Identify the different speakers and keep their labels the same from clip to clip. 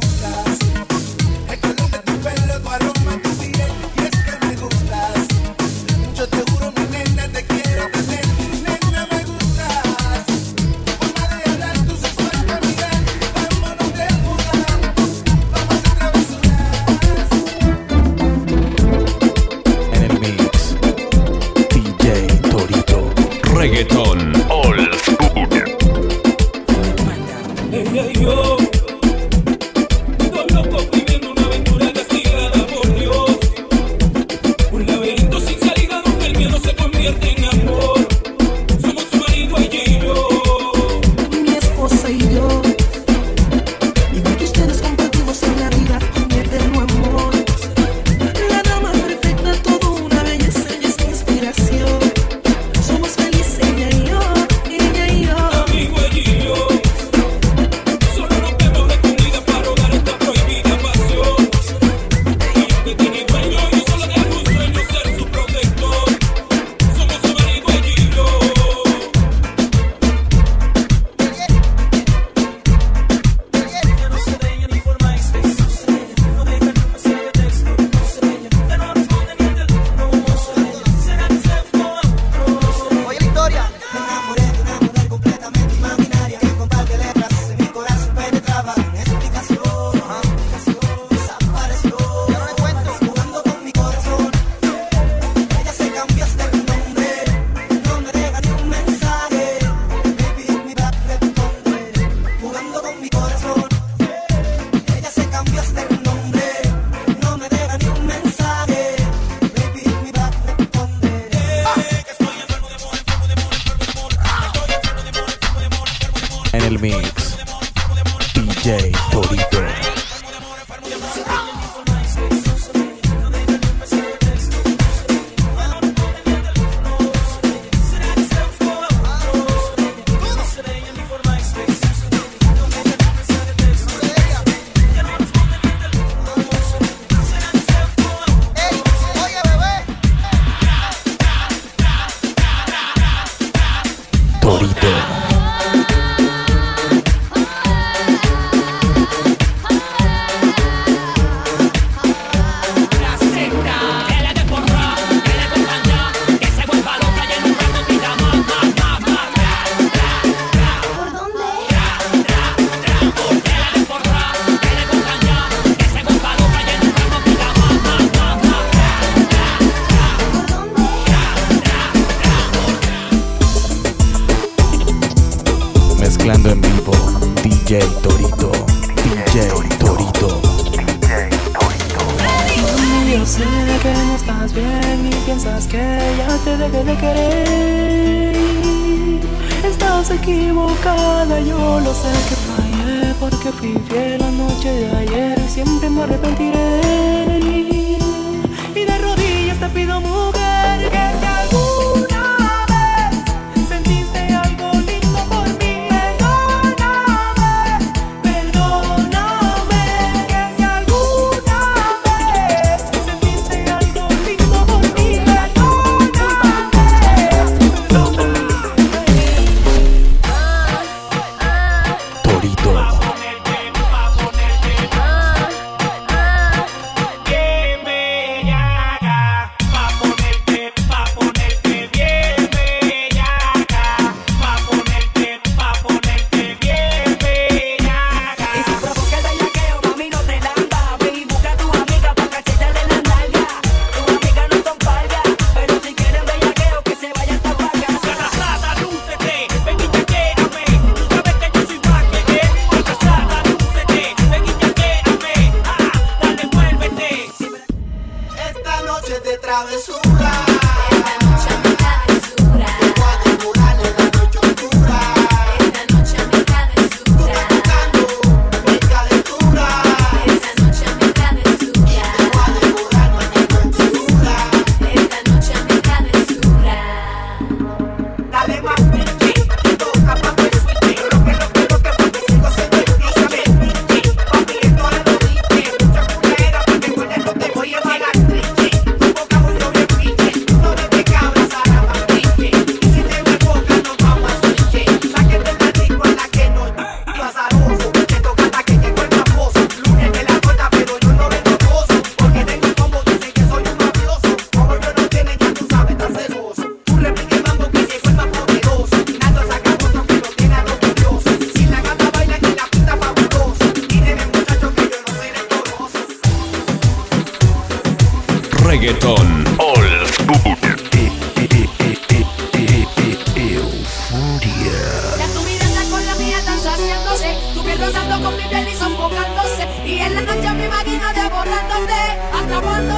Speaker 1: juntas.
Speaker 2: DJ Torito. DJ Torito, DJ Torito. DJ Torito.
Speaker 3: Yo sé que no estás bien y piensas que ya te dejé de querer. Estás equivocada, yo lo sé que fallé porque fui fiel la noche de ayer y siempre me arrepentiré.
Speaker 4: sabes.
Speaker 5: reggaeton. Old school. Euforia.
Speaker 6: Ya tu mirada con la mía están saciándose. Tu piel rozando con mi piel y sofocándose. Y en la noche me imagino devorándote, atrapándote.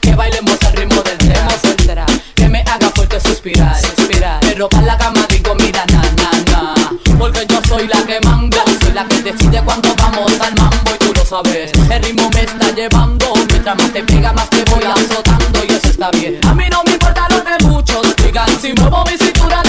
Speaker 7: que bailemos al ritmo del tema central, que me haga fuerte suspirar, suspirar, pero para la cama digo mira na na na, porque yo soy la que mando, soy la que decide cuando vamos al mambo. Y tú lo sabes, el ritmo me está llevando, mientras más te pega más te voy azotando. Y eso está bien, a mí no me importa lo que muchos digan, si muevo mi cintura